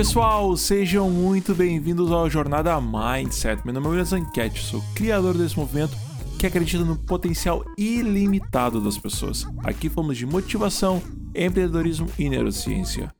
pessoal, sejam muito bem-vindos ao Jornada Mindset. Meu nome é William Zanquete, sou criador desse movimento que acredita no potencial ilimitado das pessoas. Aqui falamos de motivação, empreendedorismo e neurociência.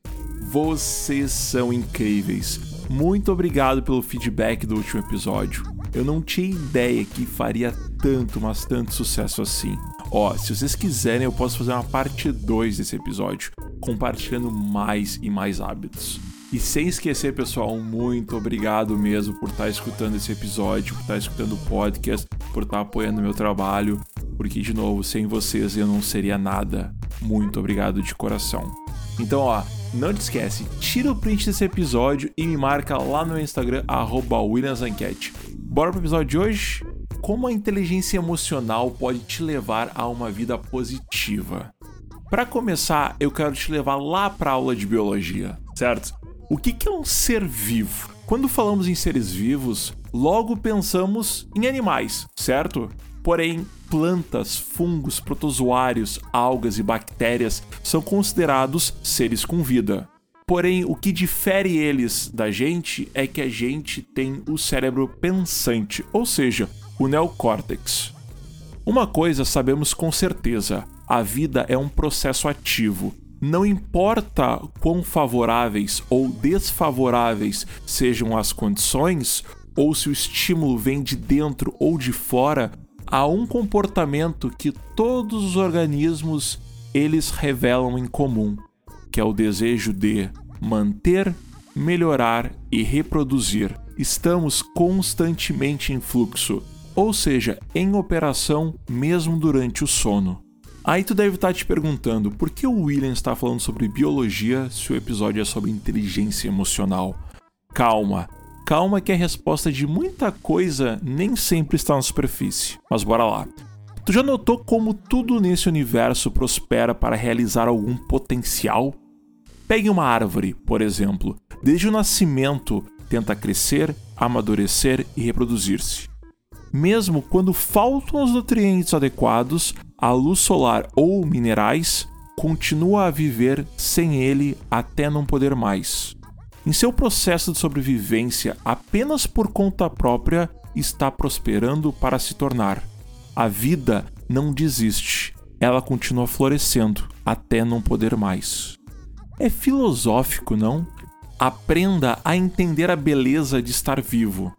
Vocês são incríveis. Muito obrigado pelo feedback do último episódio. Eu não tinha ideia que faria tanto, mas tanto sucesso assim. Ó, se vocês quiserem, eu posso fazer uma parte 2 desse episódio, compartilhando mais e mais hábitos. E sem esquecer, pessoal, muito obrigado mesmo por estar escutando esse episódio, por estar escutando o podcast, por estar apoiando o meu trabalho, porque, de novo, sem vocês eu não seria nada. Muito obrigado de coração. Então, ó, não te esquece, tira o print desse episódio e me marca lá no Instagram, WilliamsEnquete. Bora pro episódio de hoje? Como a inteligência emocional pode te levar a uma vida positiva? Para começar, eu quero te levar lá para aula de biologia, certo? O que é um ser vivo? Quando falamos em seres vivos, logo pensamos em animais, certo? Porém, plantas, fungos, protozoários, algas e bactérias são considerados seres com vida. Porém, o que difere eles da gente é que a gente tem o cérebro pensante, ou seja, o neocórtex. Uma coisa sabemos com certeza: a vida é um processo ativo não importa quão favoráveis ou desfavoráveis sejam as condições, ou se o estímulo vem de dentro ou de fora, há um comportamento que todos os organismos eles revelam em comum, que é o desejo de manter, melhorar e reproduzir. Estamos constantemente em fluxo, ou seja, em operação mesmo durante o sono. Aí tu deve estar tá te perguntando por que o William está falando sobre biologia se o episódio é sobre inteligência emocional. Calma, calma que a resposta de muita coisa nem sempre está na superfície. Mas bora lá. Tu já notou como tudo nesse universo prospera para realizar algum potencial? Pegue uma árvore, por exemplo. Desde o nascimento, tenta crescer, amadurecer e reproduzir-se. Mesmo quando faltam os nutrientes adequados, a luz solar ou minerais continua a viver sem ele até não poder mais. Em seu processo de sobrevivência, apenas por conta própria, está prosperando para se tornar. A vida não desiste, ela continua florescendo até não poder mais. É filosófico, não? Aprenda a entender a beleza de estar vivo.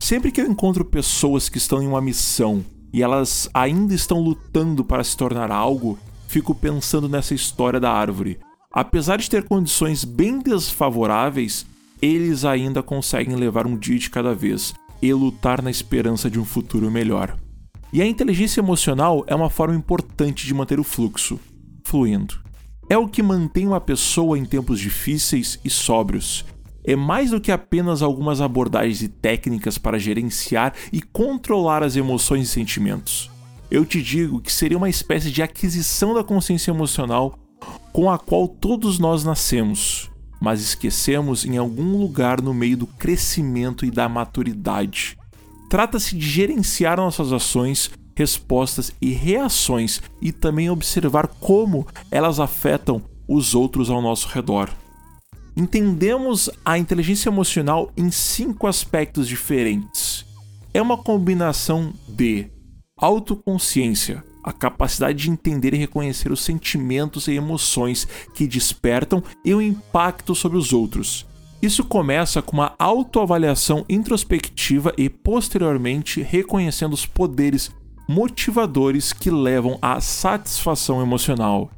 Sempre que eu encontro pessoas que estão em uma missão e elas ainda estão lutando para se tornar algo, fico pensando nessa história da árvore. Apesar de ter condições bem desfavoráveis, eles ainda conseguem levar um dia de cada vez e lutar na esperança de um futuro melhor. E a inteligência emocional é uma forma importante de manter o fluxo fluindo. É o que mantém uma pessoa em tempos difíceis e sóbrios, é mais do que apenas algumas abordagens e técnicas para gerenciar e controlar as emoções e sentimentos. Eu te digo que seria uma espécie de aquisição da consciência emocional com a qual todos nós nascemos, mas esquecemos em algum lugar no meio do crescimento e da maturidade. Trata-se de gerenciar nossas ações, respostas e reações e também observar como elas afetam os outros ao nosso redor entendemos a inteligência emocional em cinco aspectos diferentes. É uma combinação de autoconsciência, a capacidade de entender e reconhecer os sentimentos e emoções que despertam e o impacto sobre os outros. Isso começa com uma autoavaliação introspectiva e, posteriormente, reconhecendo os poderes motivadores que levam à satisfação emocional.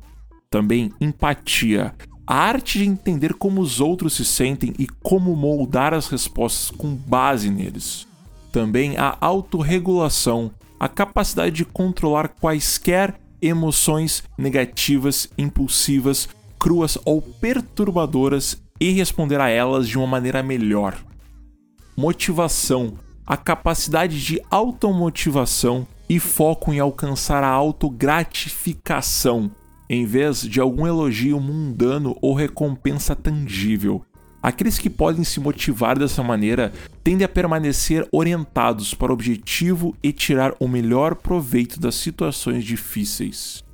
Também empatia, a arte de entender como os outros se sentem e como moldar as respostas com base neles. Também a autorregulação, a capacidade de controlar quaisquer emoções negativas, impulsivas, cruas ou perturbadoras e responder a elas de uma maneira melhor. Motivação, a capacidade de automotivação e foco em alcançar a autogratificação, em vez de algum elogio mundano ou recompensa tangível. Aqueles que podem se motivar dessa maneira tendem a permanecer orientados para o objetivo e tirar o melhor proveito das situações difíceis.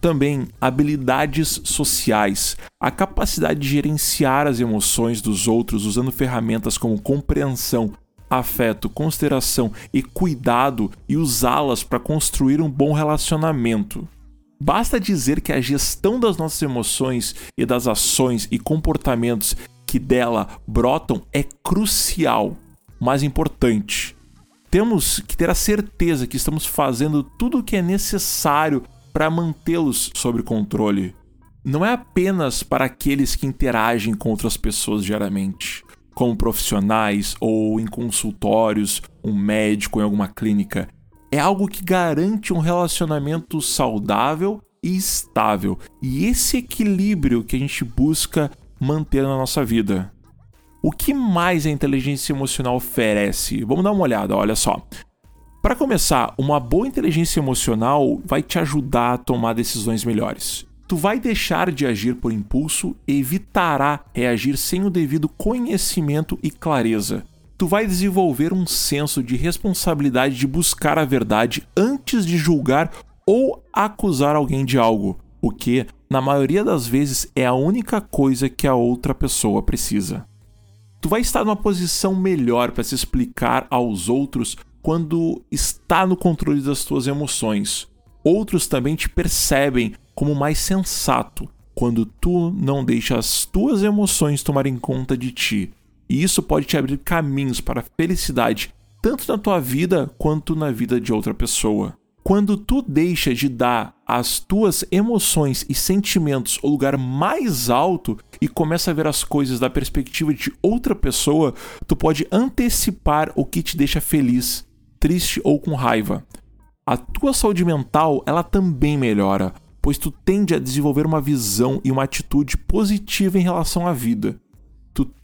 Também habilidades sociais, a capacidade de gerenciar as emoções dos outros usando ferramentas como compreensão, afeto, consideração e cuidado e usá-las para construir um bom relacionamento. Basta dizer que a gestão das nossas emoções e das ações e comportamentos que dela brotam é crucial, mas importante. Temos que ter a certeza que estamos fazendo tudo o que é necessário para mantê-los sob controle. Não é apenas para aqueles que interagem com outras pessoas diariamente, como profissionais ou em consultórios, um médico em alguma clínica é algo que garante um relacionamento saudável e estável. E esse equilíbrio que a gente busca manter na nossa vida. O que mais a inteligência emocional oferece? Vamos dar uma olhada, olha só. Para começar, uma boa inteligência emocional vai te ajudar a tomar decisões melhores. Tu vai deixar de agir por impulso e evitará reagir sem o devido conhecimento e clareza tu vai desenvolver um senso de responsabilidade de buscar a verdade antes de julgar ou acusar alguém de algo, o que, na maioria das vezes, é a única coisa que a outra pessoa precisa. Tu vai estar numa posição melhor para se explicar aos outros quando está no controle das tuas emoções. Outros também te percebem como mais sensato quando tu não deixa as tuas emoções tomarem conta de ti e isso pode te abrir caminhos para a felicidade, tanto na tua vida quanto na vida de outra pessoa. Quando tu deixa de dar às tuas emoções e sentimentos o lugar mais alto e começa a ver as coisas da perspectiva de outra pessoa, tu pode antecipar o que te deixa feliz, triste ou com raiva. A tua saúde mental, ela também melhora, pois tu tende a desenvolver uma visão e uma atitude positiva em relação à vida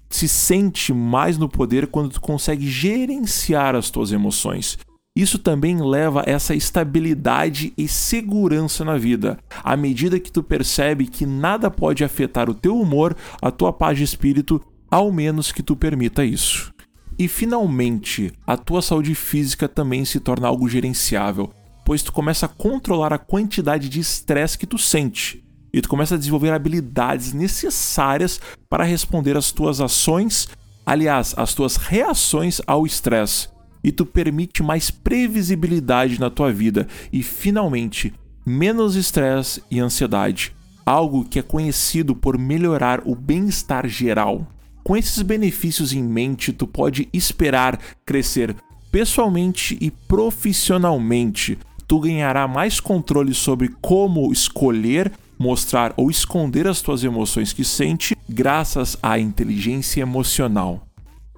se sente mais no poder quando tu consegue gerenciar as tuas emoções. Isso também leva a essa estabilidade e segurança na vida, à medida que tu percebe que nada pode afetar o teu humor, a tua paz de espírito, ao menos que tu permita isso. E finalmente, a tua saúde física também se torna algo gerenciável, pois tu começa a controlar a quantidade de estresse que tu sente e tu começa a desenvolver habilidades necessárias para responder às tuas ações, aliás, às tuas reações ao estresse. E tu permite mais previsibilidade na tua vida e finalmente menos estresse e ansiedade, algo que é conhecido por melhorar o bem-estar geral. Com esses benefícios em mente, tu pode esperar crescer pessoalmente e profissionalmente. Tu ganhará mais controle sobre como escolher mostrar ou esconder as tuas emoções que sente graças à inteligência emocional.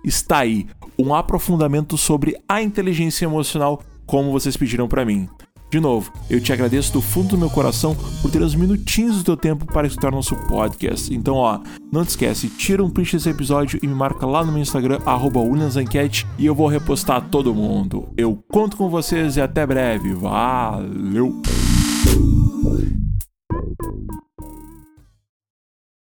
Está aí um aprofundamento sobre a inteligência emocional, como vocês pediram para mim. De novo, eu te agradeço do fundo do meu coração por ter os minutinhos do teu tempo para escutar nosso podcast. Então, ó, não te esquece, tira um print desse episódio e me marca lá no meu Instagram, WilliamsEnquete, e eu vou repostar todo mundo. Eu conto com vocês e até breve. Valeu!